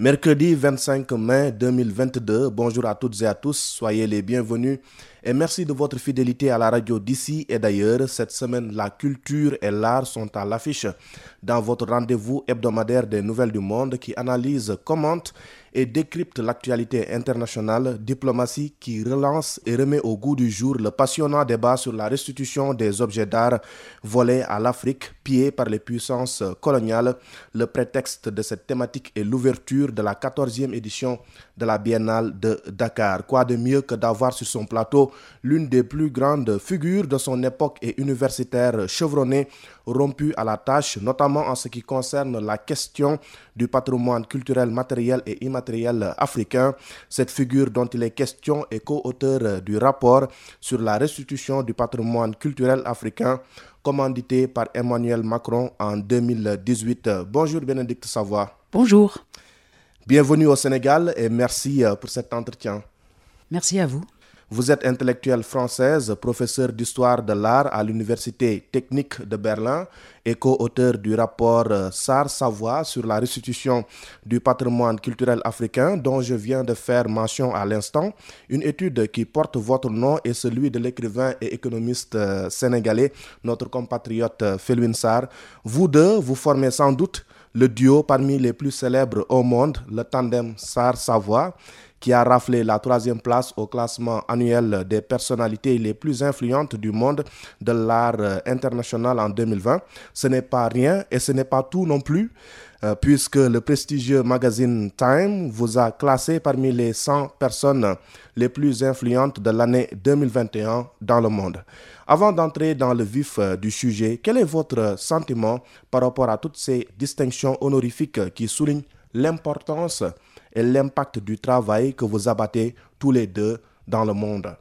Mercredi 25 mai 2022, bonjour à toutes et à tous, soyez les bienvenus et merci de votre fidélité à la radio d'ici et d'ailleurs. Cette semaine, la culture et l'art sont à l'affiche dans votre rendez-vous hebdomadaire des nouvelles du monde qui analyse, commente et décrypte l'actualité internationale, diplomatie qui relance et remet au goût du jour le passionnant débat sur la restitution des objets d'art volés à l'Afrique, pillés par les puissances coloniales. Le prétexte de cette thématique est l'ouverture de la 14e édition de la Biennale de Dakar. Quoi de mieux que d'avoir sur son plateau l'une des plus grandes figures de son époque et universitaire chevronnée, rompue à la tâche, notamment en ce qui concerne la question du patrimoine culturel matériel et immatériel africain. Cette figure dont il est question est co-auteur du rapport sur la restitution du patrimoine culturel africain commandité par Emmanuel Macron en 2018. Bonjour Bénédicte Savoie. Bonjour. Bienvenue au Sénégal et merci euh, pour cet entretien. Merci à vous. Vous êtes intellectuelle française, professeur d'histoire de l'art à l'Université technique de Berlin et co-auteur du rapport euh, SAR-Savoie sur la restitution du patrimoine culturel africain dont je viens de faire mention à l'instant. Une étude qui porte votre nom et celui de l'écrivain et économiste euh, sénégalais, notre compatriote Felwin Sarr. Vous deux, vous formez sans doute le duo parmi les plus célèbres au monde, le tandem SAR-Savoie qui a raflé la troisième place au classement annuel des personnalités les plus influentes du monde de l'art euh, international en 2020. Ce n'est pas rien et ce n'est pas tout non plus, euh, puisque le prestigieux magazine Time vous a classé parmi les 100 personnes les plus influentes de l'année 2021 dans le monde. Avant d'entrer dans le vif euh, du sujet, quel est votre sentiment par rapport à toutes ces distinctions honorifiques qui soulignent l'importance et l'impact du travail que vous abattez tous les deux dans le monde?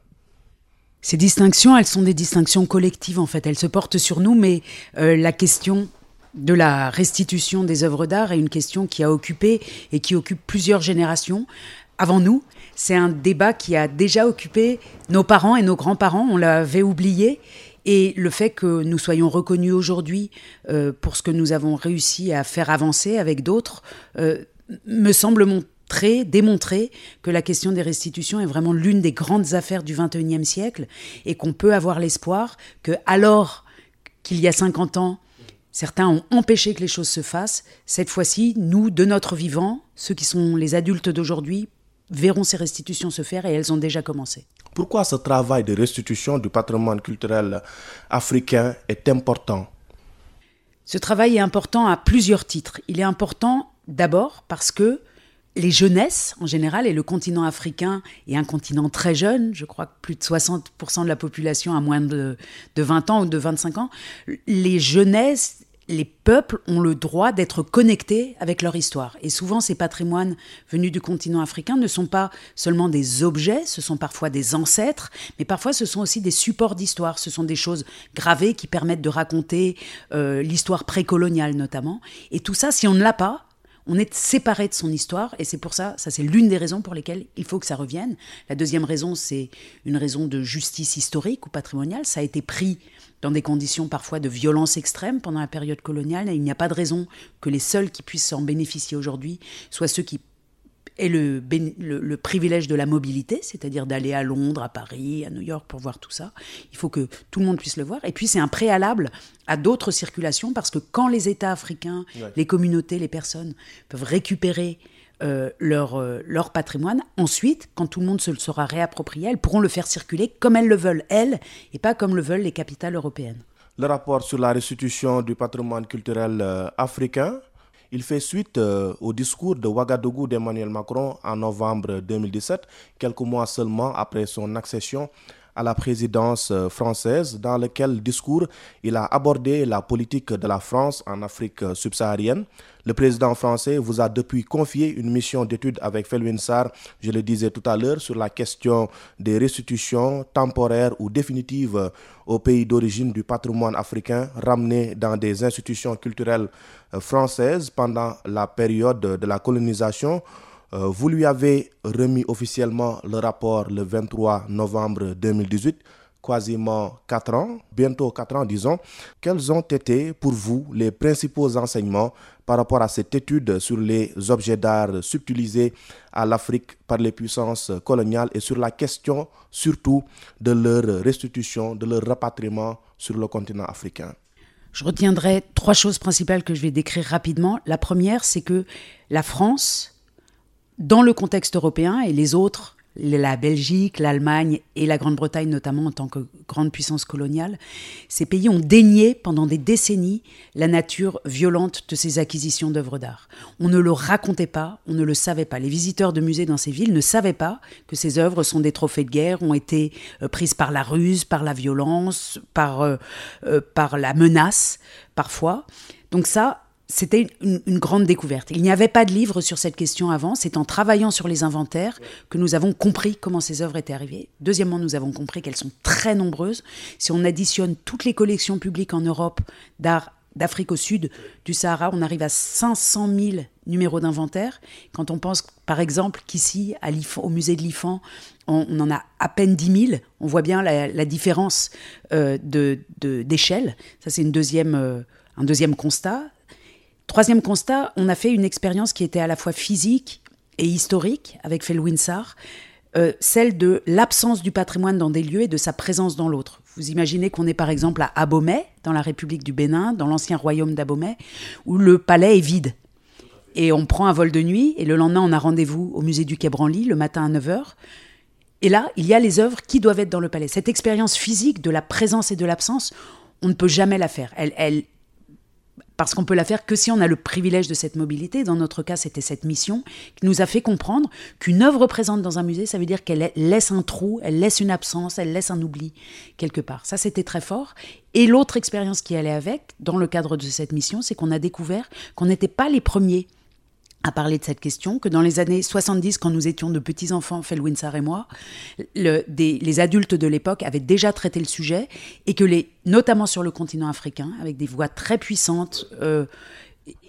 Ces distinctions, elles sont des distinctions collectives en fait, elles se portent sur nous, mais euh, la question de la restitution des œuvres d'art est une question qui a occupé et qui occupe plusieurs générations avant nous. C'est un débat qui a déjà occupé nos parents et nos grands-parents, on l'avait oublié. Et le fait que nous soyons reconnus aujourd'hui euh, pour ce que nous avons réussi à faire avancer avec d'autres euh, me semble montrer démontrer que la question des restitutions est vraiment l'une des grandes affaires du XXIe siècle et qu'on peut avoir l'espoir que, alors qu'il y a 50 ans, certains ont empêché que les choses se fassent, cette fois-ci, nous, de notre vivant, ceux qui sont les adultes d'aujourd'hui, verront ces restitutions se faire et elles ont déjà commencé. Pourquoi ce travail de restitution du patrimoine culturel africain est important? Ce travail est important à plusieurs titres. Il est important d'abord parce que les jeunesses en général, et le continent africain est un continent très jeune, je crois que plus de 60% de la population a moins de, 20 ans ou de 25 ans, les jeunesses, les peuples ont le droit d'être connectés avec leur histoire. Et souvent, ces patrimoines venus du continent africain ne sont pas seulement des objets, ce sont parfois des ancêtres, mais parfois ce sont aussi des supports d'histoire, ce sont des choses gravées qui permettent de raconter euh, l'histoire précoloniale notamment. Et tout ça, si on ne l'a pas, on est séparé de son histoire et c'est pour ça, ça c'est l'une des raisons pour lesquelles il faut que ça revienne. La deuxième raison, c'est une raison de justice historique ou patrimoniale. Ça a été pris dans des conditions parfois de violence extrême pendant la période coloniale et il n'y a pas de raison que les seuls qui puissent en bénéficier aujourd'hui soient ceux qui le, le, privilège de la mobilité, c'est-à-dire d'aller à Londres, à Paris, à New York pour voir tout ça. Il faut que tout le monde puisse le voir. Et puis c'est un préalable à d'autres circulations parce que quand les États africains, les communautés, les personnes peuvent récupérer euh, leur, euh, leur patrimoine. Ensuite, quand tout le monde se le sera réapproprié, elles pourront le faire circuler comme elles le veulent, elles, et pas comme le veulent les capitales européennes. Le rapport sur la restitution du patrimoine culturel euh, africain il fait suite au discours de Ouagadougou d'Emmanuel Macron en novembre 2017, quelques mois seulement après son accession à la présidence euh, française, dans lequel discours il a abordé la politique de la France en Afrique subsaharienne. Le président français vous a depuis confié une mission d'étude avec Felwin Sarr, je le disais tout à l'heure, sur la question des restitutions temporaires ou définitives au pays d'origine du patrimoine africain ramené dans des institutions culturelles euh, françaises pendant la période de la colonisation. Euh, vous lui avez remis officiellement le rapport le 23 novembre 2018. quasiment 4 ans, bientôt 4 ans disons, quels ont été pour vous les principaux enseignements par rapport à cette étude sur les objets d'art subtilisés à l'Afrique par les puissances coloniales et sur la question surtout de leur restitution, de leur rapatriement sur le continent africain? Je retiendrai trois choses principales que je vais décrire rapidement. La première, c'est que la France, dans le contexte européen et les autres la Belgique, l'Allemagne et la Grande-Bretagne notamment en tant que grande puissance coloniale, ces pays ont dénié pendant des décennies la nature violente de ces acquisitions d'œuvres d'art. On ne le racontait pas, on ne le savait pas. Les visiteurs de musées dans ces villes ne savaient pas que ces œuvres sont des trophées de guerre, ont été euh, prises par la ruse, par la violence, par, euh, euh, par la menace parfois. Donc ça, c'était une, grande découverte. Il n'y avait pas de livre sur cette question avant. C'est en travaillant sur les inventaires que nous avons compris comment ces œuvres étaient arrivées. Deuxièmement, nous avons compris qu'elles sont très nombreuses. Si on additionne toutes les collections publiques en Europe d'art d'Afrique au sud du Sahara, on arrive à 500 000 numéros d'inventaire. Quand on pense, par exemple, qu'ici, au musée de l'IFAN, on, en a à peine 10 000, on voit bien la, différence euh, d'échelle. Ça, c'est euh, un deuxième constat. Troisième constat, on a fait une expérience qui était à la fois physique et historique avec Felwinsar, euh, celle de l'absence du patrimoine dans des lieux et de sa présence dans l'autre. Vous imaginez qu'on est par exemple à Abomey, dans la République du Bénin, dans l'ancien royaume d'Abomey, où le palais est vide. Et on prend un vol de nuit, et le lendemain, on a rendez-vous au musée du Quai Branly, le matin à 9h. Et là, il y a les œuvres qui doivent être dans le palais. Cette expérience physique de la présence et de l'absence, on ne peut jamais la faire. Elle, elle, parce qu'on peut la faire que si on a le privilège de cette mobilité. Dans notre cas, c'était cette mission qui nous a fait comprendre qu'une œuvre présente dans un musée, ça veut dire qu'elle laisse un trou, elle laisse une absence, elle laisse un oubli quelque part. Ça, c'était très fort. Et l'autre expérience qui allait avec, dans le cadre de cette mission, c'est qu'on a découvert qu'on n'était pas les premiers à parler de cette question, que dans les années 70, quand nous étions de petits-enfants, Felwinsar et moi, les adultes de l'époque avaient déjà traité le sujet et que, les, notamment sur le continent africain, avec des voix très puissantes. Euh,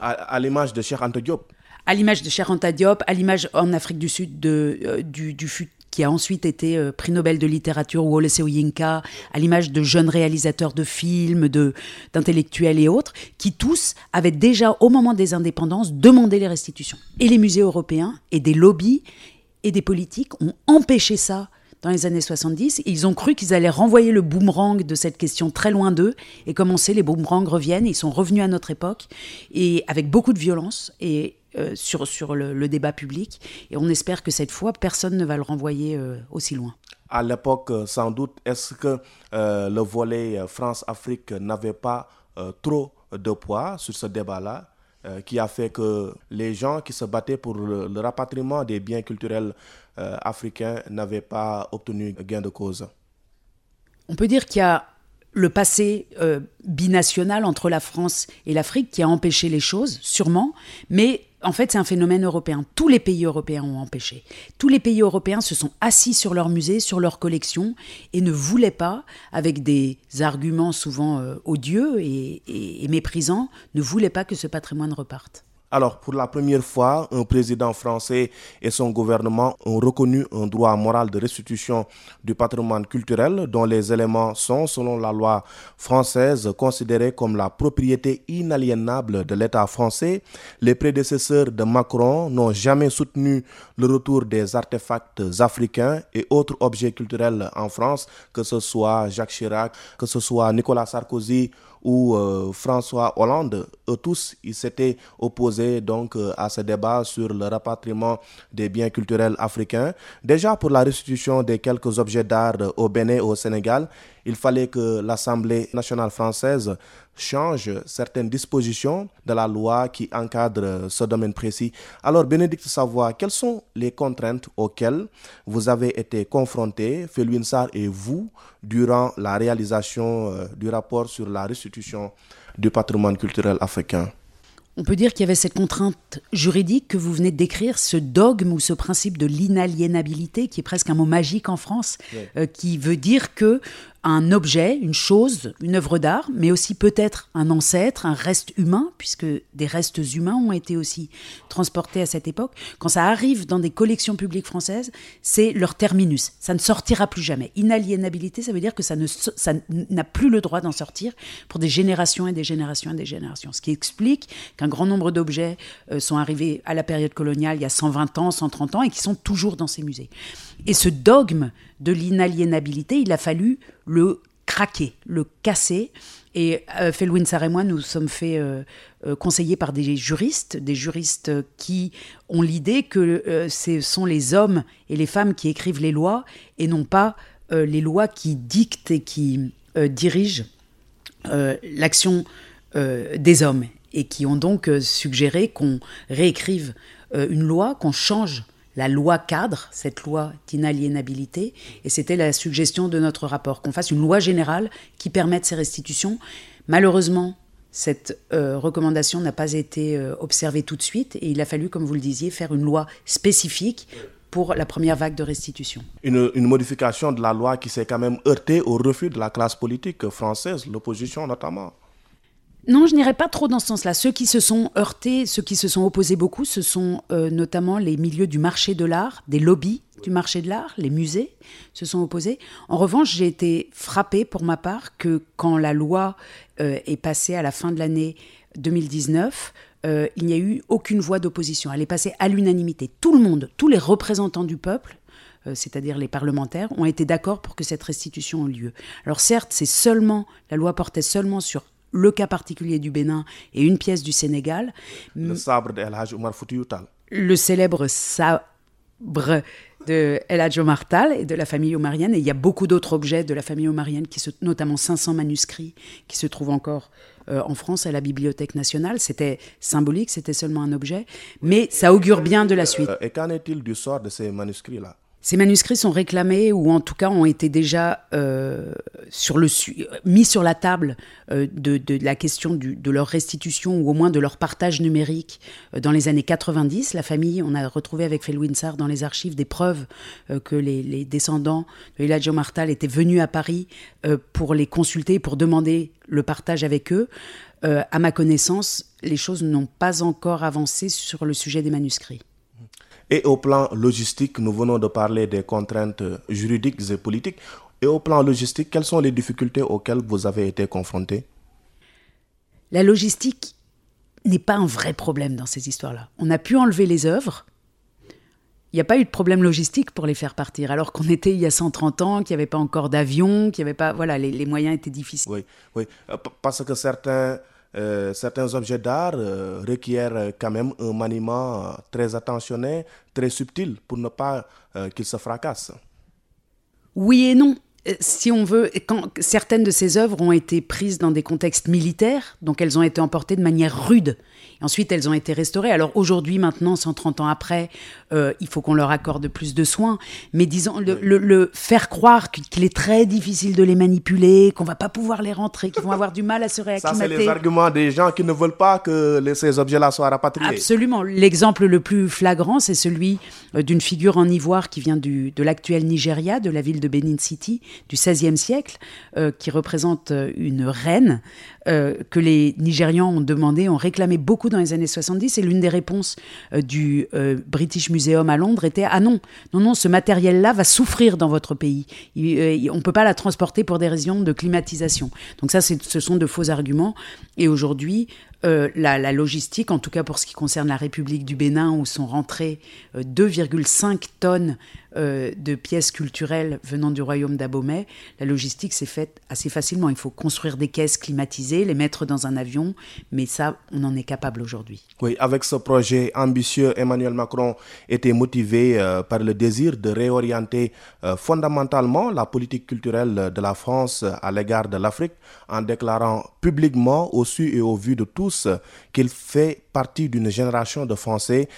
à, l'image de Cheikh Anta Diop. À l'image de Cheikh Anta Diop, à l'image en Afrique du Sud de, euh, du, du, qui a ensuite été euh, prix Nobel de littérature ou Wole Soyinka, à l'image de jeunes réalisateurs de films, de d'intellectuels et autres, qui tous avaient déjà, au moment des indépendances, demandé les restitutions. Et les musées européens et des lobbies et des politiques ont empêché ça dans les années 70. Ils ont cru qu'ils allaient renvoyer le boomerang de cette question très loin d'eux. Et comme on sait, les boomerangs reviennent. Ils sont revenus à notre époque et avec beaucoup de violence. Et euh, sur, sur le, débat public. Et on espère que cette fois, personne ne va le renvoyer euh, aussi loin. À l'époque, euh, sans doute, est-ce que le volet France-Afrique n'avait pas trop de poids sur ce débat-là qui a fait que les gens qui se battaient pour le, le rapatriement des biens culturels africains n'avaient pas obtenu gain de cause? On peut dire qu'il y a le passé binational entre la France et l'Afrique qui a empêché les choses, sûrement, mais en fait, c'est un phénomène européen. Tous les pays européens ont empêché. Tous les pays européens se sont assis sur leurs musées, sur leurs collections, et ne voulaient pas, avec des arguments souvent euh, odieux et méprisants, ne voulaient pas que ce patrimoine reparte. Alors, pour la première fois, un président français et son gouvernement ont reconnu un droit moral de restitution du patrimoine culturel dont les éléments sont, selon la loi française, considérés comme la propriété inaliénable de l'État français. Les prédécesseurs de Macron n'ont jamais soutenu le retour des artefacts africains et autres objets culturels en France, que ce soit Jacques Chirac, que ce soit Nicolas Sarkozy où euh, François Hollande, tous, ils s'étaient opposés donc euh, à ce débat sur le rapatriement des biens culturels africains. Déjà pour la restitution des quelques objets d'art au Bénin au Sénégal, il fallait que l'Assemblée nationale française change certaines dispositions de la loi qui encadre ce domaine précis. Alors, Bénédicte Savoie, quelles sont les contraintes auxquelles vous avez été confrontés, Féluinsar et vous, durant la réalisation euh, du rapport sur la restitution du patrimoine culturel africain. On peut dire qu'il y avait cette contrainte juridique que vous venez de décrire, ce dogme ou ce principe de l'inaliénabilité, qui est presque un mot magique en France, euh, qui veut dire que un objet, une chose, une œuvre d'art, mais aussi peut-être un ancêtre, un reste humain, puisque des restes humains ont été aussi transportés à cette époque. Quand ça arrive dans des collections publiques françaises, c'est leur terminus. Ça ne sortira plus jamais. Inaliénabilité, ça veut dire que ça n'a plus le droit d'en sortir pour des générations et des générations et des générations. Ce qui explique qu'un grand nombre d'objets euh, sont arrivés à la période coloniale il y a 120 ans, 130 ans, et qui sont toujours dans ces musées. Et ce dogme de l'inaliénabilité, il a fallu le craquer, le casser. Et euh, Sarr et moi, nous sommes fait euh, euh, par des juristes, des juristes qui ont l'idée que euh, ce sont les hommes et les femmes qui écrivent les lois et non pas les lois qui dictent et qui dirigent l'action des hommes et qui ont donc suggéré qu'on réécrive une loi, qu'on change la loi cadre, cette loi d'inaliénabilité, et c'était la suggestion de notre rapport, qu'on fasse une loi générale qui permette ces restitutions. Malheureusement, cette euh, recommandation n'a pas été euh, observée tout de suite, et il a fallu, comme vous le disiez, faire une loi spécifique pour la première vague de restitution. Une, une modification de la loi qui s'est quand même heurtée au refus de la classe politique française, l'opposition notamment. Non, je n'irai pas trop dans ce sens-là. Ceux qui se sont heurtés, ceux qui se sont opposés beaucoup, ce sont euh, notamment les milieux du marché de l'art, des lobbies du marché de l'art, les musées se sont opposés. En revanche, j'ai été frappée pour ma part que quand la loi euh, est passée à la fin de l'année 2019, euh, il n'y a eu aucune voix d'opposition. Elle est passée à l'unanimité. Tout le monde, tous les représentants du peuple, c'est-à-dire les parlementaires, ont été d'accord pour que cette restitution ait lieu. Alors certes, c'est seulement, la loi portait seulement sur le cas particulier du Bénin et une pièce du Sénégal. Le sabre de El Hadj Omar Le célèbre sabre de El Hadj Omar Tal et de la famille omarienne. Et il y a beaucoup d'autres objets de la famille omarienne, qui se, notamment 500 manuscrits qui se trouvent encore euh, en France à la Bibliothèque nationale. C'était symbolique, c'était seulement un objet, mais ça augure bien de la suite. Euh, et qu'en est-il du sort de ces manuscrits-là? Ces manuscrits sont réclamés ou en tout cas ont été déjà euh, sur mis sur la table euh, de, la question de leur restitution ou au moins de leur partage numérique euh, dans les années 90. La famille, on a retrouvé avec Felwinsar dans les archives des preuves que les, descendants de Elijah Martal étaient venus à Paris pour les consulter, pour demander le partage avec eux. à ma connaissance, les choses n'ont pas encore avancé sur le sujet des manuscrits. Et au plan logistique, nous venons de parler des contraintes juridiques et politiques. Et au plan logistique, quelles sont les difficultés auxquelles vous avez été confrontés? La logistique n'est pas un vrai problème dans ces histoires-là. On a pu enlever les œuvres. Il n'y a pas eu de problème logistique pour les faire partir, alors qu'on était il y a 130 ans, qu'il n'y avait pas encore d'avion, qu'il n'y avait pas... Voilà, les, les, moyens étaient difficiles. Oui, oui, euh, parce que certains euh, certains objets d'art euh, requièrent quand même un maniement très attentionné, très subtil pour ne pas euh, qu'ils se fracassent. Oui et non. Si on veut, quand certaines de ces œuvres ont été prises dans des contextes militaires, donc elles ont été emportées de manière rude. Ensuite, elles ont été restaurées. Alors aujourd'hui, maintenant, 130 ans après, euh, il faut qu'on leur accorde plus de soins. Mais disons, le, faire croire qu'il est très difficile de les manipuler, qu'on va pas pouvoir les rentrer, qu'ils vont avoir du mal à se réacclimater. Ça, c'est les arguments des gens qui ne veulent pas que ces objets-là soient rapatriés. Absolument. L'exemple le plus flagrant, c'est celui euh, d'une figure en ivoire qui vient du, de l'actuel Nigeria, de la ville de Benin City, du XVIe siècle, euh, qui représente une reine que les Nigérians ont demandé, ont réclamé beaucoup dans les années 70 et l'une des réponses euh, du euh, British Museum à Londres était ah non non non ce matériel là va souffrir dans votre pays. Euh, on ne peut pas la transporter pour des raisons de climatisation donc ça ce sont de faux arguments. Et aujourd'hui la, logistique, en tout cas pour ce qui concerne la République du Bénin, où sont rentrées 2,5 tonnes euh, de pièces culturelles venant du royaume d'Abomey, la logistique s'est faite assez facilement. Il faut construire des caisses climatisées, les mettre dans un avion, mais ça, on en est capable aujourd'hui. Oui, avec ce projet ambitieux, Emmanuel Macron était motivé euh, par le désir de réorienter euh, fondamentalement la politique culturelle de la France à l'égard de l'Afrique en déclarant publiquement au su et au vu de tous qu'il fait partie d'une génération de Français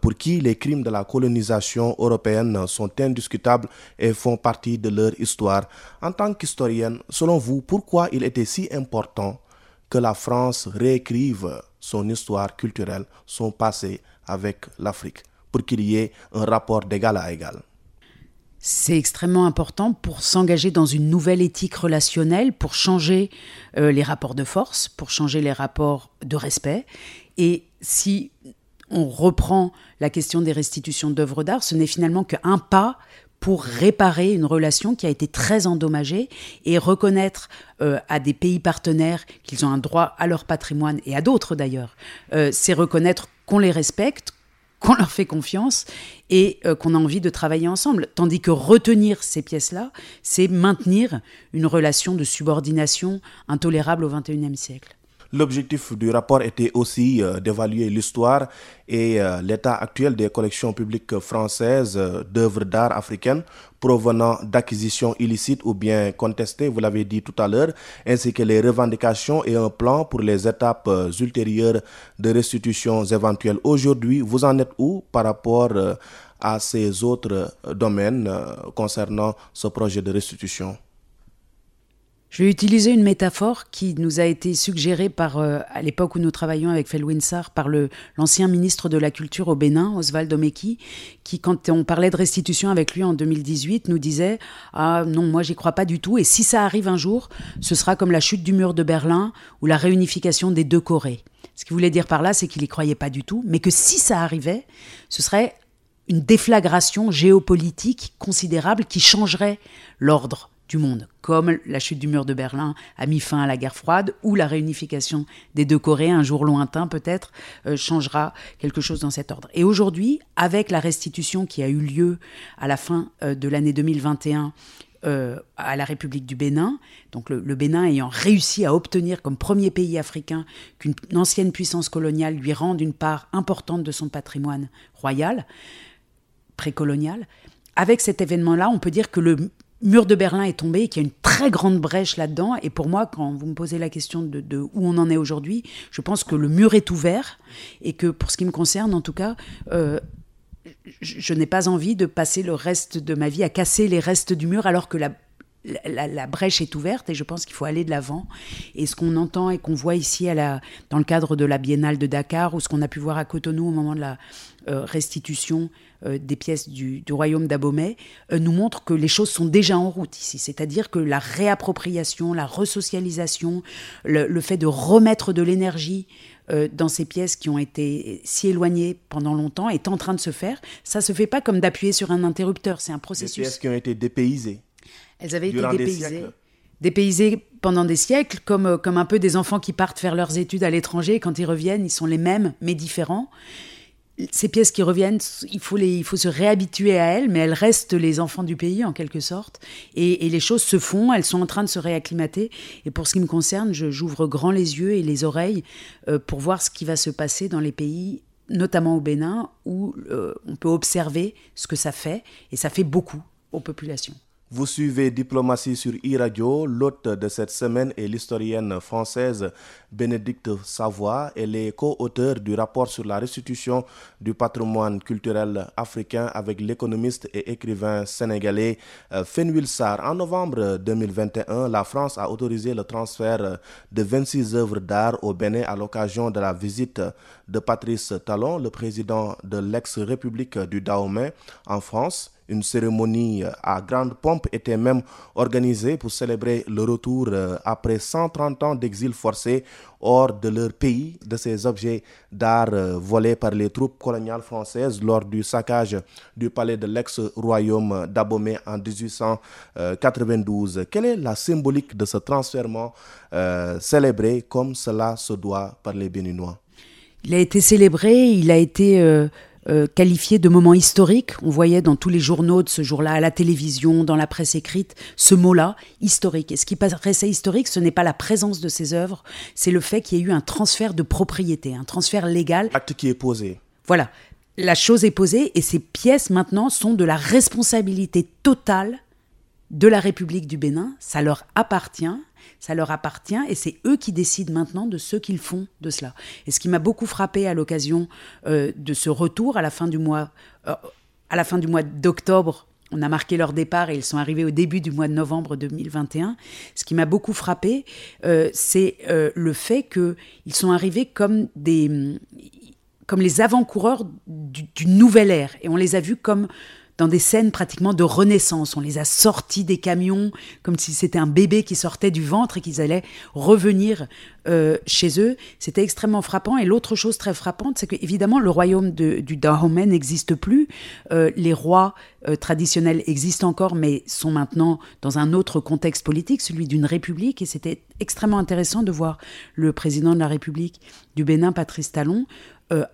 pour qui les crimes de la colonisation européenne sont sont indiscutables et font partie de leur histoire. En tant qu'historienne, selon vous, pourquoi il était si important que la France réécrive son histoire culturelle, son passé avec l'Afrique, pour qu'il y ait un rapport d'égal à égal? C'est extrêmement important pour s'engager dans une nouvelle éthique relationnelle, pour changer euh, les rapports de force, pour changer les rapports de respect. Et si on reprend la question des restitutions d'œuvres d'art, ce n'est finalement qu'un pas pour réparer une relation qui a été très endommagée et reconnaître euh, à des pays partenaires qu'ils ont un droit à leur patrimoine et à d'autres d'ailleurs, euh, c'est reconnaître qu'on les respecte, qu'on leur fait confiance et euh, qu'on a envie de travailler ensemble. Tandis que retenir ces pièces-là, c'est maintenir une relation de subordination intolérable au XXIe siècle. L'objectif du rapport était aussi euh, d'évaluer l'histoire et euh, l'état actuel des collections publiques françaises euh, d'œuvres d'art africaines provenant d'acquisitions illicites ou bien contestées, vous l'avez dit tout à l'heure, ainsi que les revendications et un plan pour les étapes ultérieures de restitutions éventuelles. Aujourd'hui, vous en êtes où par rapport à ces autres domaines concernant ce projet de restitution? Je vais utiliser une métaphore qui nous a été suggérée par, euh, à l'époque où nous travaillions avec Felwinsar, par l'ancien ministre de la Culture au Bénin, Oswald Omeki, qui, quand on parlait de restitution avec lui en 2018, nous disait Ah non, moi j'y crois pas du tout, et si ça arrive un jour, ce sera comme la chute du mur de Berlin ou la réunification des deux Corées. Ce qu'il voulait dire par là, c'est qu'il n'y croyait pas du tout, mais que si ça arrivait, ce serait une déflagration géopolitique considérable qui changerait l'ordre du monde, comme la chute du mur de Berlin a mis fin à la guerre froide, ou la réunification des deux Corées, un jour lointain peut-être, euh, changera quelque chose dans cet ordre. Et aujourd'hui, avec la restitution qui a eu lieu à la fin euh, de l'année 2021 euh, à la République du Bénin, donc le, Bénin ayant réussi à obtenir comme premier pays africain qu'une ancienne puissance coloniale lui rende une part importante de son patrimoine royal, précolonial, avec cet événement-là, on peut dire que le mur de Berlin est tombé et qu'il y a une très grande brèche là-dedans. Et pour moi, quand vous me posez la question de, où on en est aujourd'hui, je pense que le mur est ouvert et que pour ce qui me concerne, en tout cas, euh, je, n'ai pas envie de passer le reste de ma vie à casser les restes du mur alors que la, la, brèche est ouverte et je pense qu'il faut aller de l'avant. Et ce qu'on entend et qu'on voit ici à la, dans le cadre de la Biennale de Dakar ou ce qu'on a pu voir à Cotonou au moment de la euh, restitution euh, des pièces du, royaume d'Abomey euh, nous montre que les choses sont déjà en route ici. C'est-à-dire que la réappropriation, la resocialisation, le, fait de remettre de l'énergie euh, dans ces pièces qui ont été si éloignées pendant longtemps est en train de se faire. Ça se fait pas comme d'appuyer sur un interrupteur, c'est un processus. Des pièces qui ont été dépaysées. Elles avaient été dépaysées. dépaysées pendant des siècles, comme, comme un peu des enfants qui partent faire leurs études à l'étranger. Quand ils reviennent, ils sont les mêmes, mais différents ces pièces qui reviennent, il faut, les, il faut se réhabituer à elles, mais elles restent les enfants du pays en quelque sorte. Et, les choses se font, elles sont en train de se réacclimater. Et pour ce qui me concerne, j'ouvre grand les yeux et les oreilles euh, pour voir ce qui va se passer dans les pays, notamment au Bénin, où euh, on peut observer ce que ça fait, et ça fait beaucoup aux populations. Vous suivez Diplomatie sur e-radio. L'hôte de cette semaine est l'historienne française Bénédicte Savoie. Elle est co-auteure du rapport sur la restitution du patrimoine culturel africain avec l'économiste et écrivain sénégalais euh, Fenwil Sarr. En novembre 2021, la France a autorisé le transfert de 26 œuvres d'art au Bénin à l'occasion de la visite de Patrice Talon, le président de l'ex-république du Dahomey en France. Une cérémonie euh, à grande pompe était même organisée pour célébrer le retour euh, après 130 ans d'exil forcé hors de leur pays de ces objets d'art euh, volés par les troupes coloniales françaises lors du saccage du palais de l'ex-royaume d'Abomey en 1892. Quelle est la symbolique de ce transfert célébré comme cela se doit par les Béninois? Il a été célébré, il a été... qualifié de moment historique. On voyait dans tous les journaux de ce jour-là, à la télévision, dans la presse écrite, ce mot-là, historique. Et ce qui paraissait historique, ce n'est pas la présence de ces œuvres, c'est le fait qu'il y ait eu un transfert de propriété, un transfert légal. Acte qui est posé. Voilà. La chose est posée et ces pièces maintenant sont de la responsabilité totale de la République du Bénin. Ça leur appartient ça leur appartient et c'est eux qui décident maintenant de ce qu'ils font de cela. Et ce qui m'a beaucoup frappé à l'occasion euh, de ce retour à la fin du mois, euh, à la fin du mois d'octobre, on a marqué leur départ et ils sont arrivés au début du mois de novembre 2021. Ce qui m'a beaucoup frappé, euh, c'est le fait qu'ils sont arrivés comme des, comme les avant-coureurs d'une nouvelle ère et on les a vus comme dans des scènes pratiquement de renaissance. On les a sortis des camions comme si c'était un bébé qui sortait du ventre et qu'ils allaient revenir euh, chez eux. C'était extrêmement frappant. Et l'autre chose très frappante, c'est que évidemment le royaume du Dahomey n'existe plus. Euh, les rois euh, traditionnels existent encore, mais sont maintenant dans un autre contexte politique, celui d'une république. Et c'était extrêmement intéressant de voir le président de la République du Bénin, Patrice Talon,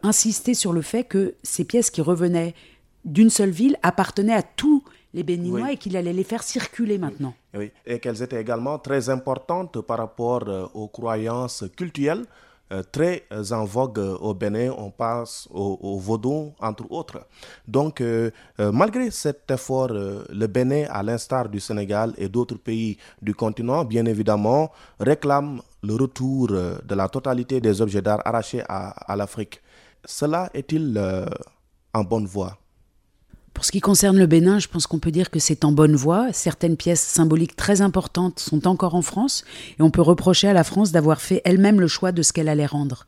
insister sur le fait que ces pièces qui revenaient d'une seule ville appartenaient à tous les Béninois et qu'il allait les faire circuler maintenant. Oui, et qu'elles étaient également très importantes par rapport euh, aux croyances culturelles euh, très en vogue au Bénin, on passe au, vaudou, entre autres. Donc, euh, malgré cet effort, le Bénin, à l'instar du Sénégal et d'autres pays du continent, bien évidemment, réclame le retour de la totalité des objets d'art arrachés à, à l'Afrique. Cela est-il en bonne voie? Pour ce qui concerne le Bénin, je pense qu'on peut dire que c'est en bonne voie. Certaines pièces symboliques très importantes sont encore en France et on peut reprocher à la France d'avoir fait elle-même le choix de ce qu'elle allait rendre.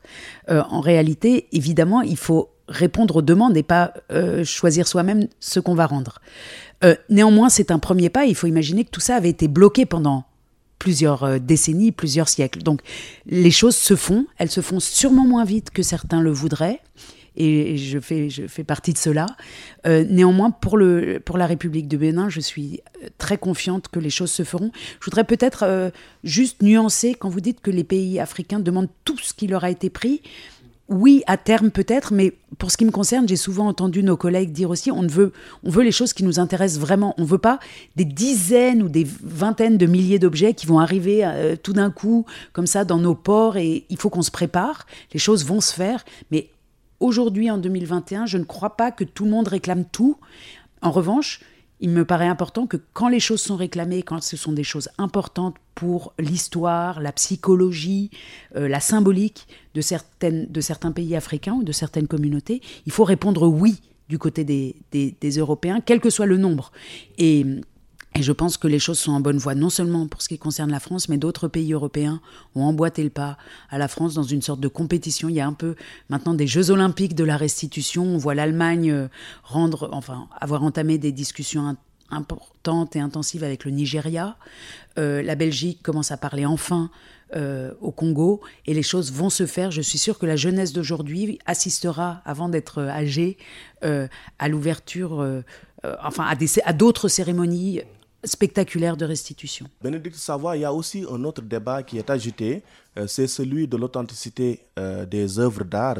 Euh, en réalité, évidemment, il faut répondre aux demandes et pas euh, choisir soi-même ce qu'on va rendre. Euh, néanmoins, c'est un premier pas. Il faut imaginer que tout ça avait été bloqué pendant plusieurs décennies, plusieurs siècles. Donc les choses se font, elles se font sûrement moins vite que certains le voudraient et je fais, je fais partie de cela. Euh, néanmoins, pour, le, pour la République de Bénin, je suis euh, très confiante que les choses se feront. Je voudrais peut-être euh, juste nuancer quand vous dites que les pays africains demandent tout ce qui leur a été pris. Oui, à terme peut-être, mais pour ce qui me concerne, j'ai souvent entendu nos collègues dire aussi on veut, on veut les choses qui nous intéressent vraiment. On ne veut pas des dizaines ou des vingtaines de milliers d'objets qui vont arriver tout d'un coup comme ça dans nos ports et il faut qu'on se prépare. Les choses vont se faire, mais aujourd'hui, en 2021, je ne crois pas que tout le monde réclame tout. En revanche, il me paraît important que quand les choses sont réclamées, quand ce sont des choses importantes pour l'histoire, la psychologie, euh, la symbolique de, certaines, de certains pays africains ou de certaines communautés, il faut répondre oui du côté des, des, Européens, quel que soit le nombre. Et et je pense que les choses sont en bonne voie, non seulement pour ce qui concerne la France, mais d'autres pays européens ont emboîté le pas à la France dans une sorte de compétition. Il y a un peu maintenant des Jeux olympiques de la restitution. On voit l'Allemagne euh, rendre, enfin, avoir entamé des discussions importantes et intensives avec le Nigeria. Euh, la Belgique commence à parler enfin euh, au Congo et les choses vont se faire. Je suis sûre que la jeunesse d'aujourd'hui assistera, avant d'être âgée, à l'ouverture, enfin à d'autres cérémonies spectaculaire de restitution. Bénédicte Savoie, il y a aussi un autre débat qui est agité, euh, c'est celui de l'authenticité euh, des œuvres d'art.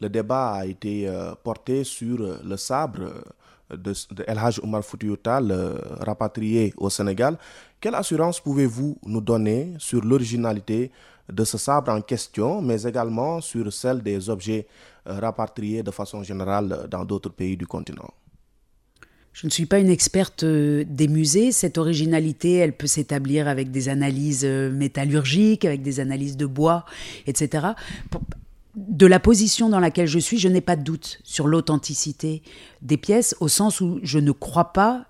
Le débat a été euh, porté sur le sabre de, El Hajj Omar Foutiyoutal, rapatrié au Sénégal. Quelle assurance pouvez-vous nous donner sur l'originalité de ce sabre en question, mais également sur celle des objets rapatriés de façon générale dans d'autres pays du continent? Je ne suis pas une experte euh, des musées. Cette originalité, elle peut s'établir avec des analyses euh, métallurgiques, avec des analyses de bois, etc. De la position dans laquelle je suis, je n'ai pas de doute sur l'authenticité des pièces, au sens où je ne crois pas,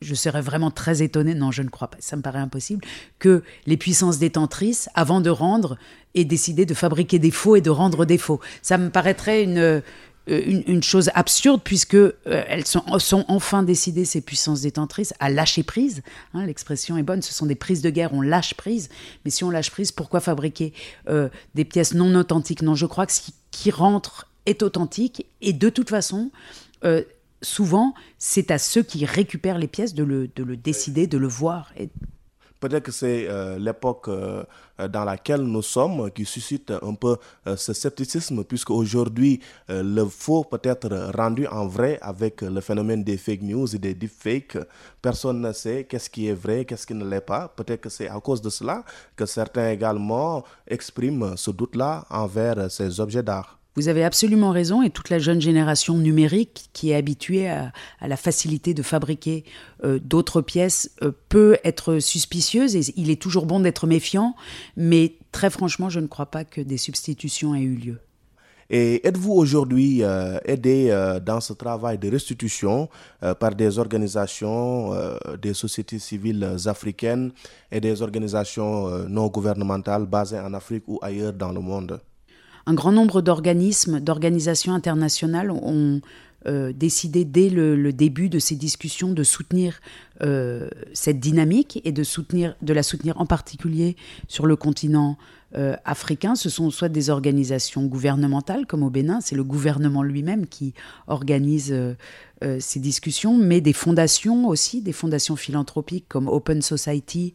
je serais vraiment très étonnée, non, je ne crois pas, ça me paraît impossible, que les puissances détentrices, avant de rendre, aient décidé de fabriquer des faux et de rendre des faux. Ça me paraîtrait une, euh, une, chose absurde puisque euh, elles sont, sont, enfin décidées, ces puissances détentrices, à lâcher prise. Hein, l'expression est bonne, ce sont des prises de guerre, on lâche prise. Mais si on lâche prise, pourquoi fabriquer euh, des pièces non authentiques? Non, je crois que ce qui, rentre est authentique et de toute façon, souvent, c'est à ceux qui récupèrent les pièces de le, de le décider, de le voir. Et Peut-être que c'est euh, l'époque euh, dans laquelle nous sommes qui suscite un peu euh, ce scepticisme, puisque aujourd'hui, le faux peut être rendu en vrai avec le phénomène des fake news et des deepfakes. Personne ne sait qu'est-ce qui est vrai, qu'est-ce qui ne l'est pas. Peut-être que c'est à cause de cela que certains également expriment ce doute-là envers ces objets d'art. Vous avez absolument raison, et toute la jeune génération numérique qui est habituée à, la facilité de fabriquer euh, d'autres pièces euh, peut être suspicieuse, et il est toujours bon d'être méfiant, mais très franchement, je ne crois pas que des substitutions aient eu lieu. Et êtes-vous aujourd'hui euh, aidé dans ce travail de restitution par des organisations, des sociétés civiles africaines et des organisations non gouvernementales basées en Afrique ou ailleurs dans le monde? Un grand nombre d'organismes, d'organisations internationales ont décidé dès le, début de ces discussions de soutenir cette dynamique et de, soutenir, de la soutenir en particulier sur le continent africain. Ce sont soit des organisations gouvernementales comme au Bénin, c'est le gouvernement lui-même qui organise ces discussions, mais des fondations aussi, des fondations philanthropiques comme Open Society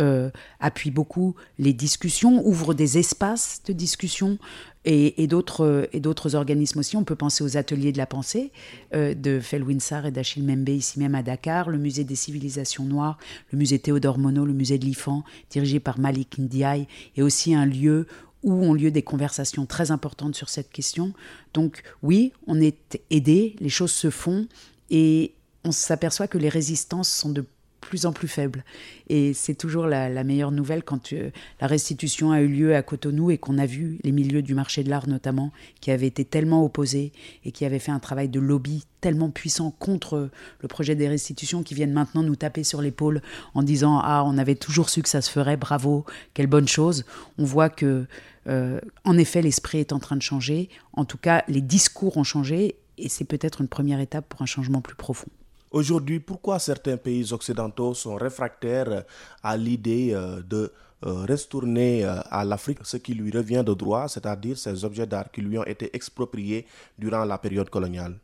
euh, appuie beaucoup les discussions, ouvre des espaces de discussion et, d'autres et d'autres organismes aussi. On peut penser aux ateliers de la pensée euh, de Felwinsar et d'Achille Membe ici même à Dakar, le musée des civilisations noires, le musée Théodore Monod, le musée de l'IFAN dirigé par Malik Ndiaye, et aussi un lieu où ont lieu des conversations très importantes sur cette question. Donc oui, on est aidé, les choses se font et on s'aperçoit que les résistances sont de plus en plus faible. Et c'est toujours la, meilleure nouvelle quand euh, la restitution a eu lieu à Cotonou et qu'on a vu les milieux du marché de l'art notamment, qui avaient été tellement opposés et qui avaient fait un travail de lobby tellement puissant contre le projet des restitutions, qui viennent maintenant nous taper sur l'épaule en disant Ah, on avait toujours su que ça se ferait, bravo, quelle bonne chose. On voit que, euh, en effet, l'esprit est en train de changer. En tout cas, les discours ont changé et c'est peut-être une première étape pour un changement plus profond. Aujourd'hui, pourquoi certains pays occidentaux sont réfractaires à l'idée euh, de euh, retourner euh, à l'Afrique? Ce qui lui revient de droit, c'est-à-dire ces objets d'art qui lui ont été expropriés durant la période coloniale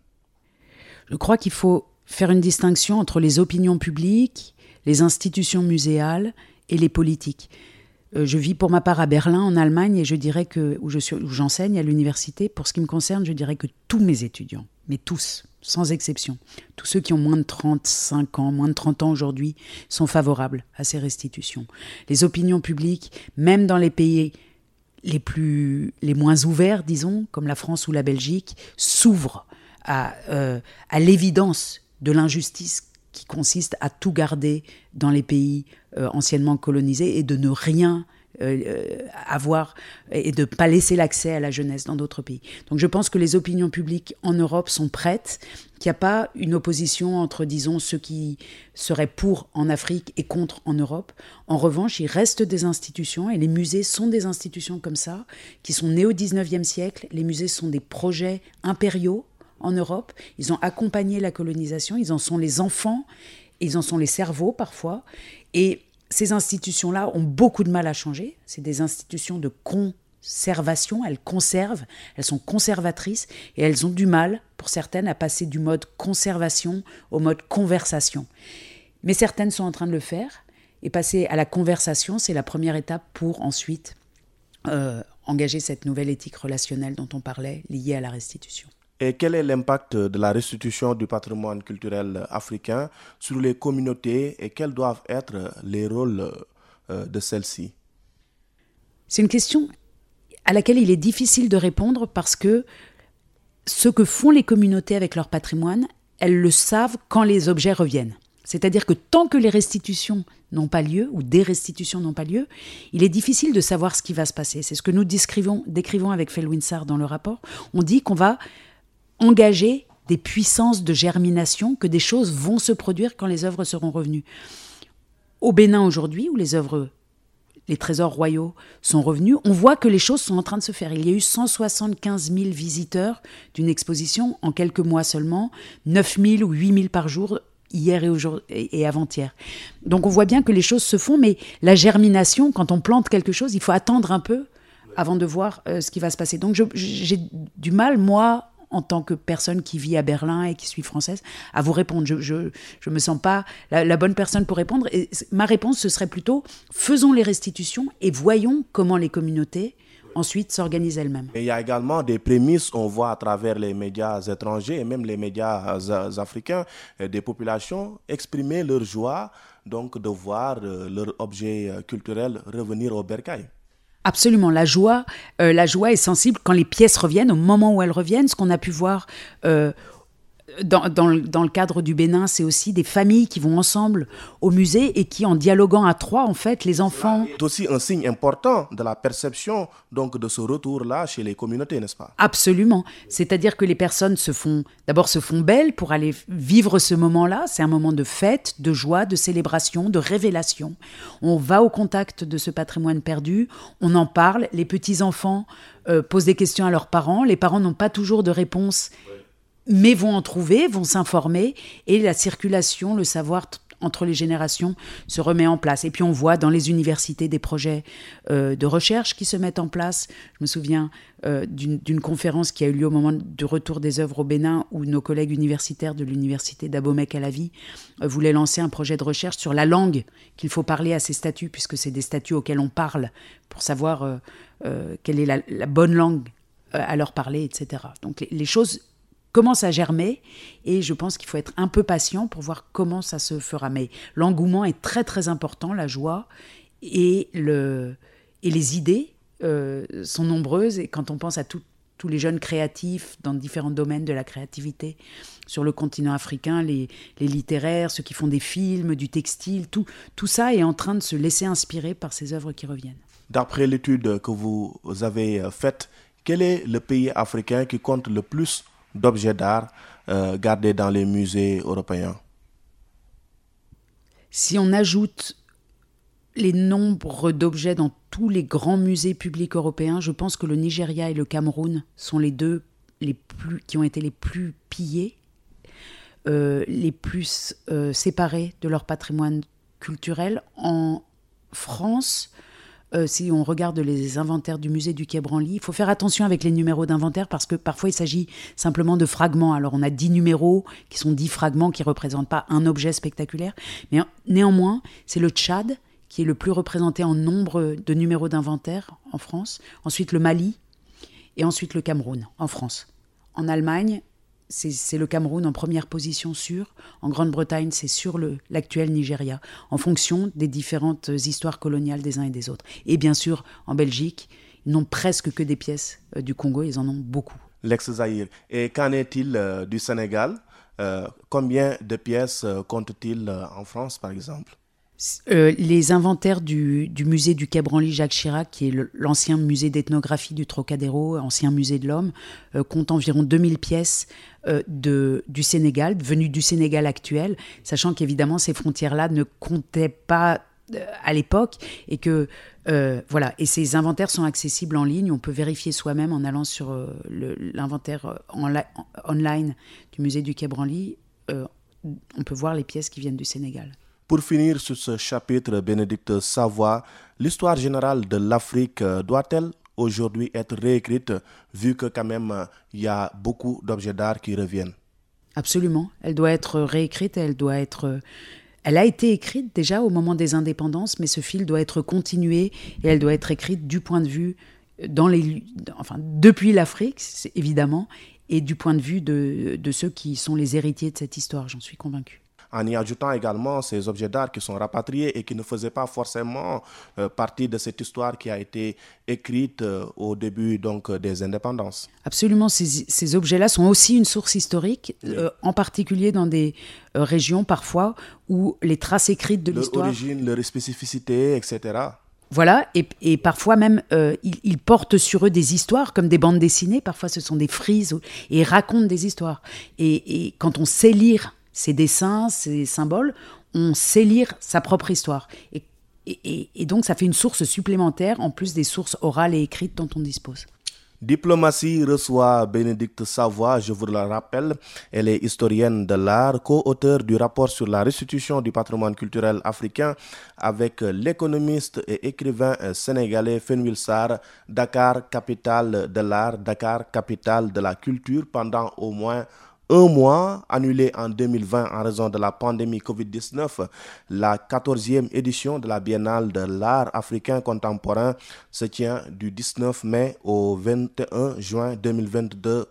Je crois qu'il faut faire une distinction entre les opinions publiques, les institutions muséales et les politiques. Je vis pour ma part à Berlin, en Allemagne, et je dirais que, où j'enseigne à l'université, pour ce qui me concerne, je dirais que tous mes étudiants, mais tous, sans exception. Tous ceux qui ont moins de 35 ans, moins de 30 ans aujourd'hui, sont favorables à ces restitutions. Les opinions publiques, même dans les pays les, plus, les moins ouverts, disons, comme la France ou la Belgique, s'ouvrent à, euh, à l'évidence de l'injustice qui consiste à tout garder dans les pays euh, anciennement colonisés et de ne rien euh, euh, avoir et de ne pas laisser l'accès à la jeunesse dans d'autres pays. Donc je pense que les opinions publiques en Europe sont prêtes, qu'il n'y a pas une opposition entre, disons, ceux qui seraient pour en Afrique et contre en Europe. En revanche, il reste des institutions, et les musées sont des institutions comme ça, qui sont nées au 19e siècle. Les musées sont des projets impériaux en Europe. Ils ont accompagné la colonisation, ils en sont les enfants, ils en sont les cerveaux parfois. Et ces institutions-là ont beaucoup de mal à changer. C'est des institutions de conservation, elles conservent, elles sont conservatrices et elles ont du mal, pour certaines, à passer du mode conservation au mode conversation. Mais certaines sont en train de le faire et passer à la conversation, c'est la première étape pour ensuite euh, engager cette nouvelle éthique relationnelle dont on parlait, liée à la restitution. Et quel est l'impact de la restitution du patrimoine culturel africain sur les communautés et quels doivent être les rôles euh, de celles-ci? C'est une question à laquelle il est difficile de répondre parce que ce que font les communautés avec leur patrimoine, elles le savent quand les objets reviennent. C'est-à-dire que tant que les restitutions n'ont pas lieu, ou des restitutions n'ont pas lieu, il est difficile de savoir ce qui va se passer. C'est ce que nous décrivons, décrivons avec Felwinsar dans le rapport. On dit qu'on va engager des puissances de germination, que des choses vont se produire quand les œuvres seront revenues. Au Bénin aujourd'hui, où les œuvres, les trésors royaux sont revenus, on voit que les choses sont en train de se faire. Il y a eu 175 000 visiteurs d'une exposition en quelques mois seulement, 9 000 ou 8 000 par jour hier et, et avant-hier. Donc on voit bien que les choses se font, mais la germination, quand on plante quelque chose, il faut attendre un peu avant de voir euh, ce qui va se passer. Donc j'ai du mal, moi, en tant que personne qui vit à Berlin et qui suis française, à vous répondre. Je ne me sens pas la, bonne personne pour répondre. Ma réponse, ce serait plutôt faisons les restitutions et voyons comment les communautés ensuite s'organisent elles-mêmes. il y a également des prémices, on voit à travers les médias étrangers et même les médias africains, euh, des populations exprimer leur joie donc de voir euh, leur objet euh, culturel revenir au bercail. Absolument, la joie, euh, la joie est sensible quand les pièces reviennent, au moment où elles reviennent, ce qu'on a pu voir euh, dans, dans, le cadre du Bénin, c'est aussi des familles qui vont ensemble au musée et qui, en dialoguant à trois, en fait, les enfants. C'est aussi un signe important de la perception donc de ce retour-là chez les communautés, n'est-ce pas? Absolument. C'est-à-dire que les personnes se font d'abord se font belles pour aller vivre ce moment-là. C'est un moment de fête, de joie, de célébration, de révélation. On va au contact de ce patrimoine perdu, on en parle. Les petits enfants euh, posent des questions à leurs parents. Les parents n'ont pas toujours de réponse mais vont en trouver, vont s'informer, et la circulation, le savoir entre les générations se remet en place. Et puis on voit dans les universités des projets euh, de recherche qui se mettent en place. Je me souviens euh, d'une conférence qui a eu lieu au moment du retour des œuvres au Bénin où nos collègues universitaires de l'université d'Abomey à la vie euh, voulaient lancer un projet de recherche sur la langue qu'il faut parler à ces statues, puisque c'est des statues auxquelles on parle pour savoir quelle est la, bonne langue à leur parler, etc. Donc les choses commence à germer et je pense qu'il faut être un peu patient pour voir comment ça se fera. Mais l'engouement est très très important, la joie et, le, et les idées euh, sont nombreuses et quand on pense à tous les jeunes créatifs dans différents domaines de la créativité sur le continent africain, les, les, littéraires, ceux qui font des films, du textile, tout, tout ça est en train de se laisser inspirer par ces œuvres qui reviennent. D'après l'étude que vous avez faite, quel est le pays africain qui compte le plus d'objets d'art euh, gardés dans les musées européens. Si on ajoute les nombres d'objets dans tous les grands musées publics européens, je pense que le Nigeria et le Cameroun sont les deux les plus, qui ont été les plus pillés, euh, les plus euh, séparés de leur patrimoine culturel. En France, euh, si on regarde les inventaires du musée du Quai Branly, il faut faire attention avec les numéros d'inventaire parce que parfois il s'agit simplement de fragments. Alors on a 10 numéros qui sont 10 fragments qui ne représentent pas un objet spectaculaire. Mais néanmoins, c'est le Tchad qui est le plus représenté en nombre de numéros d'inventaire en France. Ensuite le Mali et ensuite le Cameroun en France. En Allemagne, c'est le Cameroun en première position sur. En Grande-Bretagne, c'est sur l'actuel Nigeria, en fonction des différentes histoires coloniales des uns et des autres. Et bien sûr, en Belgique, ils n'ont presque que des pièces euh, du Congo, ils en ont beaucoup. L'ex-Zaïre. Et qu'en est-il euh, du Sénégal euh, Combien de pièces compte-t-il en France, par exemple? Euh, les inventaires du, musée du Quai Branly Jacques Chirac, qui est l'ancien musée d'ethnographie du Trocadéro, ancien musée de l'homme, euh, compte environ 2000 pièces euh, de, du Sénégal, venues du Sénégal actuel, sachant qu'évidemment ces frontières-là ne comptaient pas à l'époque et que voilà et ces inventaires sont accessibles en ligne. On peut vérifier soi-même en allant sur l'inventaire online du musée du Quai Branly on peut voir les pièces qui viennent du Sénégal. Pour finir sur ce chapitre, Bénédicte Savoie, l'histoire générale de l'Afrique euh, doit-elle aujourd'hui être réécrite vu que quand même il y a beaucoup d'objets d'art qui reviennent. Absolument, elle doit être réécrite, elle doit être elle a été écrite déjà au moment des indépendances, mais ce fil doit être continué et elle doit être écrite du point de vue dans les, enfin depuis l'Afrique évidemment et du point de vue de, de ceux qui sont les héritiers de cette histoire, j'en suis convaincue en y ajoutant également ces objets d'art qui sont rapatriés et qui ne faisaient pas forcément euh, partie de cette histoire qui a été écrite euh, au début donc des indépendances. Absolument, ces, objets-là sont aussi une source historique, euh, en particulier dans des régions parfois où les traces écrites de l'histoire... Leur origine, leur spécificité, etc. Voilà, et, parfois même, ils, portent sur eux des histoires, comme des bandes dessinées, parfois ce sont des frises, et ils racontent des histoires. Et, et quand on sait lire ces dessins, ces symboles, on sait lire sa propre histoire. Et, donc ça fait une source supplémentaire en plus des sources orales et écrites dont on dispose. Diplomatie reçoit Bénédicte Savoie, je vous le rappelle. Elle est historienne de l'art, co-auteur du rapport sur la restitution du patrimoine culturel africain avec l'économiste et écrivain sénégalais Fenwil Sarr, Dakar, capitale de l'art, Dakar, capitale de la culture pendant au moins un mois, annulé en 2020 en raison de la pandémie Covid-19, la 14e édition de la Biennale de l'art africain contemporain se tient du 19 mai au 21 juin 2022.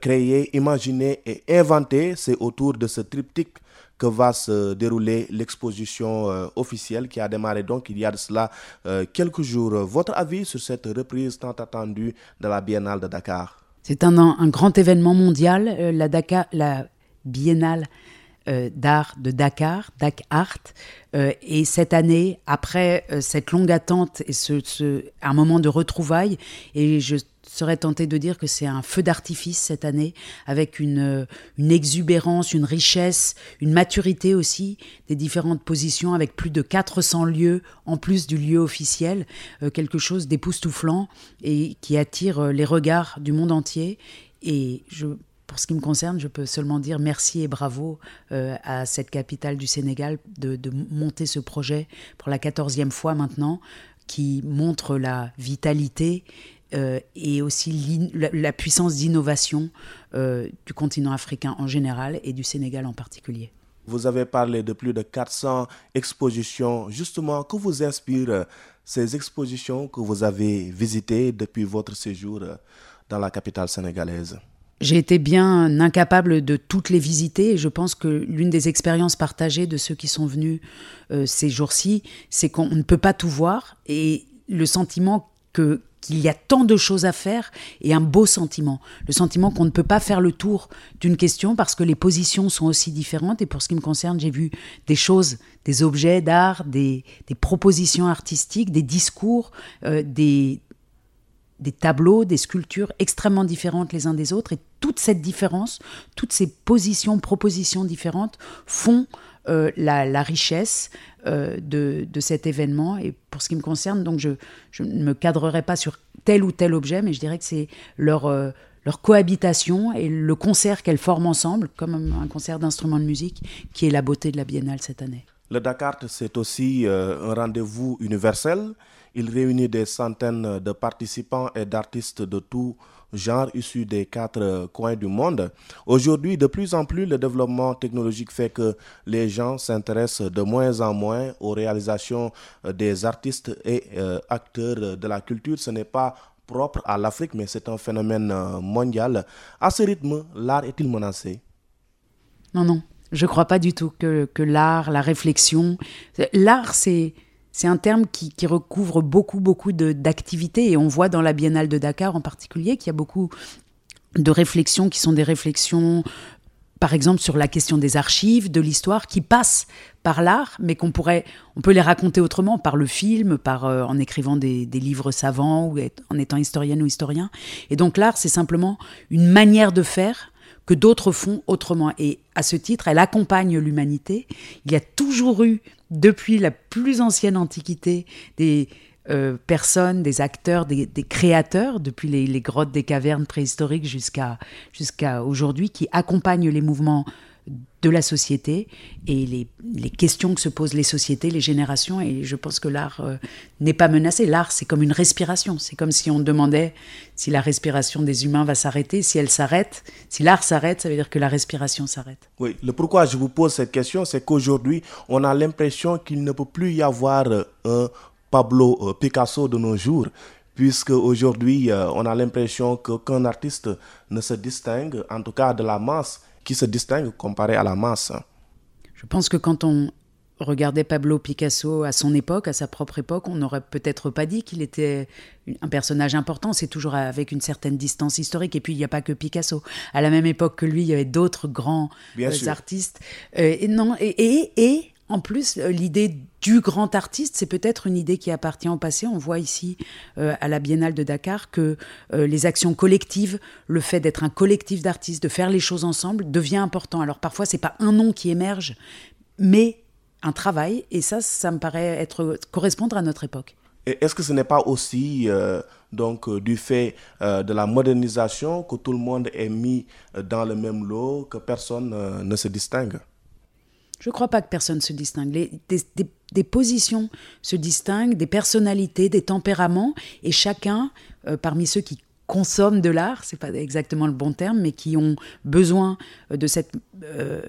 Créé, imaginé et inventé, c'est autour de ce triptyque que va se dérouler l'exposition euh, officielle qui a démarré donc il y a de cela euh, quelques jours. Votre avis sur cette reprise tant attendue de la Biennale de Dakar? C'est un, grand événement mondial, euh, la, Biennale euh, d'art de Dakar, Dak Art. Euh, et cette année, après cette longue attente et ce, un moment de retrouvailles, et je serais tenté de dire que c'est un feu d'artifice cette année, avec une, une, exubérance, une richesse, une maturité aussi des différentes positions, avec plus de 400 lieux en plus du lieu officiel, quelque chose d'époustouflant et qui attire les regards du monde entier. Et je pour ce qui me concerne, je peux seulement dire merci et bravo à cette capitale du Sénégal de, de, monter ce projet pour la quatorzième fois maintenant, qui montre la vitalité euh, et aussi la, puissance d'innovation euh, du continent africain en général et du Sénégal en particulier. Vous avez parlé de plus de 400 expositions. Justement, que vous inspirent ces expositions que vous avez visitées depuis votre séjour dans la capitale sénégalaise? J'ai été bien incapable de toutes les visiter et je pense que l'une des expériences partagées de ceux qui sont venus euh, ces jours-ci, c'est qu'on ne peut pas tout voir et le sentiment que qu'il y a tant de choses à faire et un beau sentiment. Le sentiment qu'on ne peut pas faire le tour d'une question parce que les positions sont aussi différentes. Et pour ce qui me concerne, j'ai vu des choses, des objets d'art, des, propositions artistiques, des discours, euh, des, des tableaux, des sculptures extrêmement différentes les uns des autres. Et toute cette différence, toutes ces positions, propositions différentes font euh, la, richesse euh, de, cet événement. Et pour ce qui me concerne, donc je, ne me cadrerai pas sur tel ou tel objet, mais je dirais que c'est leur, euh, leur cohabitation et le concert qu'elles forment ensemble, comme un concert d'instruments de musique, qui est la beauté de la biennale cette année. Le Dakar, c'est aussi un rendez-vous universel. Il réunit des centaines de participants et d'artistes de tout genre issus des quatre coins du monde. Aujourd'hui, de plus en plus, le développement technologique fait que les gens s'intéressent de moins en moins aux réalisations des artistes et euh, acteurs de la culture. Ce n'est pas propre à l'Afrique, mais c'est un phénomène euh, mondial. À ce rythme, l'art est-il menacé? Non, non. Je ne crois pas du tout que, que l'art, la réflexion... L'art, c'est c'est un terme qui, recouvre beaucoup, beaucoup d'activités et on voit dans la Biennale de Dakar en particulier qu'il y a beaucoup de réflexions qui sont des réflexions, par exemple, sur la question des archives, de l'histoire, qui passent par l'art, mais qu'on pourrait, on peut les raconter autrement, par le film, par euh, en écrivant des, des, livres savants ou en étant historienne ou historien. Et donc l'art, c'est simplement une manière de faire que d'autres font autrement. Et à ce titre, elle accompagne l'humanité. Il y a toujours eu, depuis la plus ancienne antiquité, des euh, personnes, des acteurs, des, créateurs, depuis les, grottes des cavernes préhistoriques jusqu'à jusqu'à aujourd'hui, qui accompagnent les mouvements de la société et les, questions que se posent les sociétés, les générations. Et je pense que l'art euh, n'est pas menacé. L'art, c'est comme une respiration. C'est comme si on demandait si la respiration des humains va s'arrêter. Si elle s'arrête, si l'art s'arrête, ça veut dire que la respiration s'arrête. Oui, le pourquoi je vous pose cette question, c'est qu'aujourd'hui, on a l'impression qu'il ne peut plus y avoir euh, un Pablo euh, Picasso de nos jours puisque aujourd'hui on a l'impression qu'aucun artiste ne se distingue, en tout cas de la masse, qui se distingue comparé à la masse. Je pense que quand on regardait Pablo Picasso à son époque, à sa propre époque, on n'aurait peut-être pas dit qu'il était un personnage important. C'est toujours avec une certaine distance historique. Et puis, il n'y a pas que Picasso. À la même époque que lui, il y avait d'autres grands euh, artistes. Euh, et, non, et, et en plus, euh, l'idée du grand artiste, c'est peut-être une idée qui appartient au passé. On voit ici euh, à la Biennale de Dakar que euh, les actions collectives, le fait d'être un collectif d'artistes, de faire les choses ensemble, devient important. Alors parfois, c'est pas un nom qui émerge, mais un travail. Et ça, ça me paraît être correspondre à notre époque. Est-ce que ce n'est pas aussi donc du fait de la modernisation que tout le monde est mis dans le même lot, que personne ne se distingue? Je ne crois pas que personne se distingue. des, positions se distinguent, des personnalités, des tempéraments, et chacun, euh, parmi ceux qui consomment de l'art, c'est pas exactement le bon terme, mais qui ont besoin euh, de cette, euh,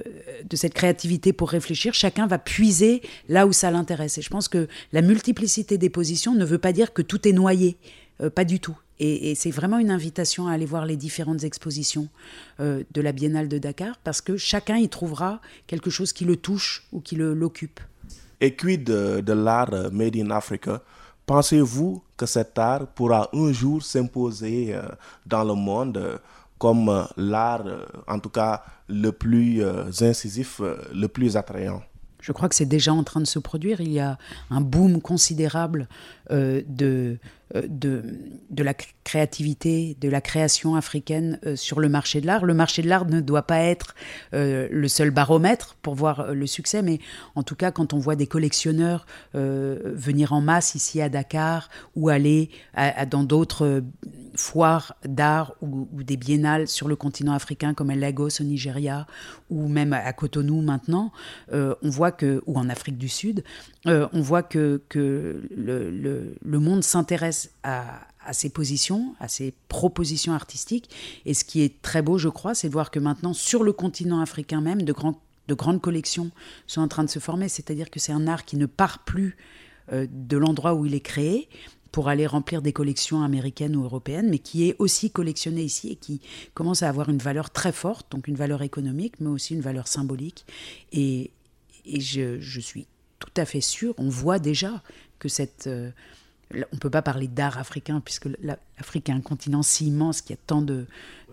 de cette créativité pour réfléchir, chacun va puiser là où ça l'intéresse. Et je pense que la multiplicité des positions ne veut pas dire que tout est noyé, pas du tout. Et, c'est vraiment une invitation à aller voir les différentes expositions euh, de la Biennale de Dakar, parce que chacun y trouvera quelque chose qui le touche ou qui l'occupe. Et quid de, de l'art euh, Made in Africa? Pensez-vous que cet art pourra un jour s'imposer euh, dans le monde comme l'art, en tout cas le plus incisif, le plus attrayant? Je crois que c'est déjà en train de se produire. Il y a un boom considérable euh, de, de, de, la créativité, de la création africaine euh, sur le marché de l'art. Le marché de l'art ne doit pas être le seul baromètre pour voir le succès, mais en tout cas, quand on voit des collectionneurs venir en masse ici à Dakar ou aller dans d'autres foires d'art ou, des biennales sur le continent africain comme à Lagos au Nigeria ou même à Cotonou maintenant, on voit que, ou en Afrique du Sud, on voit que, le monde s'intéresse à, à ses positions, à ses propositions artistiques. Et ce qui est très beau, je crois, c'est de voir que maintenant, sur le continent africain même, de, de grandes collections sont en train de se former. C'est-à-dire que c'est un art qui ne part plus euh, de l'endroit où il est créé pour aller remplir des collections américaines ou européennes, mais qui est aussi collectionné ici et qui commence à avoir une valeur très forte, donc une valeur économique, mais aussi une valeur symbolique. Et, je, suis tout à fait sûre, on voit déjà que cette... Euh, on ne peut pas parler d'art africain, puisque l'Afrique est un continent si immense qu'il y a tant de,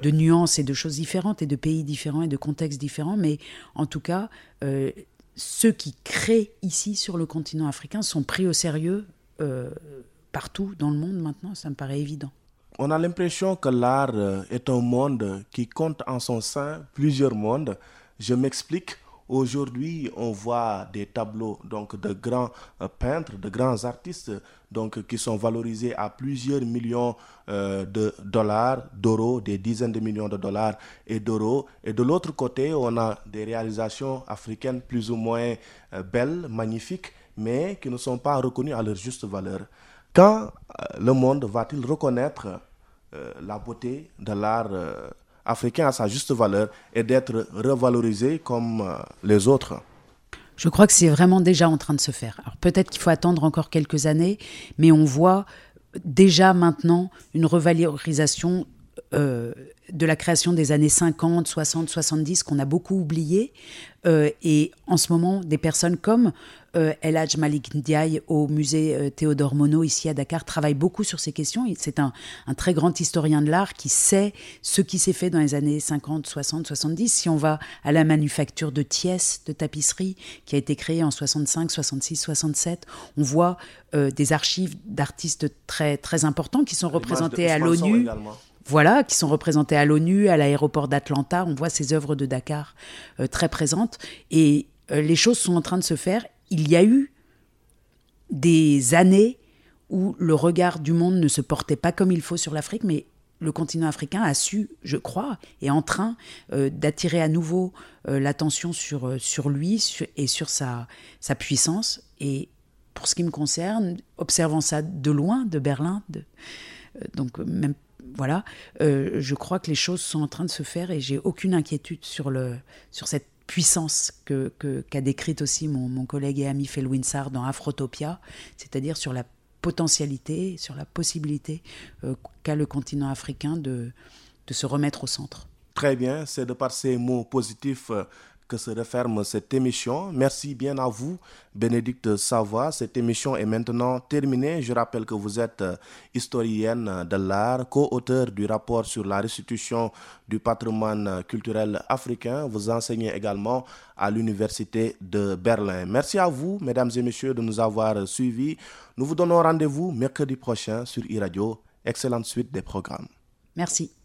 nuances et de choses différentes, et de pays différents et de contextes différents, mais en tout cas, euh, ceux qui créent ici sur le continent africain sont pris au sérieux euh, partout dans le monde maintenant, ça me paraît évident. On a l'impression que l'art euh, est un monde qui compte en son sein plusieurs mondes. Je m'explique. Aujourd'hui, on voit des tableaux donc de grands peintres, de grands artistes donc qui sont valorisés à plusieurs millions euh, de dollars, d'euros, des dizaines de millions de dollars et d'euros. Et de l'autre côté, on a des réalisations africaines plus ou moins euh, belles, magnifiques, mais qui ne sont pas reconnues à leur juste valeur. Quand le monde va-t-il reconnaître la beauté de l'art africain à sa juste valeur et d'être revalorisé comme euh, les autres? Je crois que c'est vraiment déjà en train de se faire. Alors peut-être qu'il faut attendre encore quelques années, mais on voit déjà maintenant une revalorisation euh, de la création des années 50, 60, 70 qu'on a beaucoup oublié. Euh, et en ce moment, des personnes comme euh, El Malik Ndiaye au musée euh, Théodore Monod ici à Dakar travaillent beaucoup sur ces questions. C'est un, très grand historien de l'art qui sait ce qui s'est fait dans les années 50, 60, 70. Si on va à la manufacture de Thiès, de tapisserie, qui a été créée en 65, 66, 67, on voit euh, des archives d'artistes très, très importants qui sont représentés à l'ONU voilà, qui sont représentés à l'ONU, à l'aéroport d'Atlanta. On voit ces œuvres de Dakar euh, très présentes. Et euh, les choses sont en train de se faire. Il y a eu des années où le regard du monde ne se portait pas comme il faut sur l'Afrique, mais le continent africain a su, je crois, est en train euh, d'attirer à nouveau l'attention sur, sur lui et sur sa, sa puissance. Et pour ce qui me concerne, observant ça de loin, de Berlin, donc même voilà, euh, je crois que les choses sont en train de se faire et j'ai aucune inquiétude sur, le, sur cette puissance qu'a que, qu'a décrite aussi mon, collègue et ami Phil Winsar dans Afrotopia, c'est-à-dire sur la potentialité, sur la possibilité euh, qu'a le continent africain de, de se remettre au centre. Très bien, c'est de par ces mots positifs euh, que se referme cette émission. Merci bien à vous, Bénédicte Savoie. Cette émission est maintenant terminée. Je rappelle que vous êtes euh, historienne de l'art, co-auteur du rapport sur la restitution du patrimoine culturel africain. Vous enseignez également à l'Université de Berlin. Merci à vous, mesdames et messieurs, de nous avoir suivis. Nous vous donnons rendez-vous mercredi prochain sur e-radio. Excellente suite des programmes. Merci.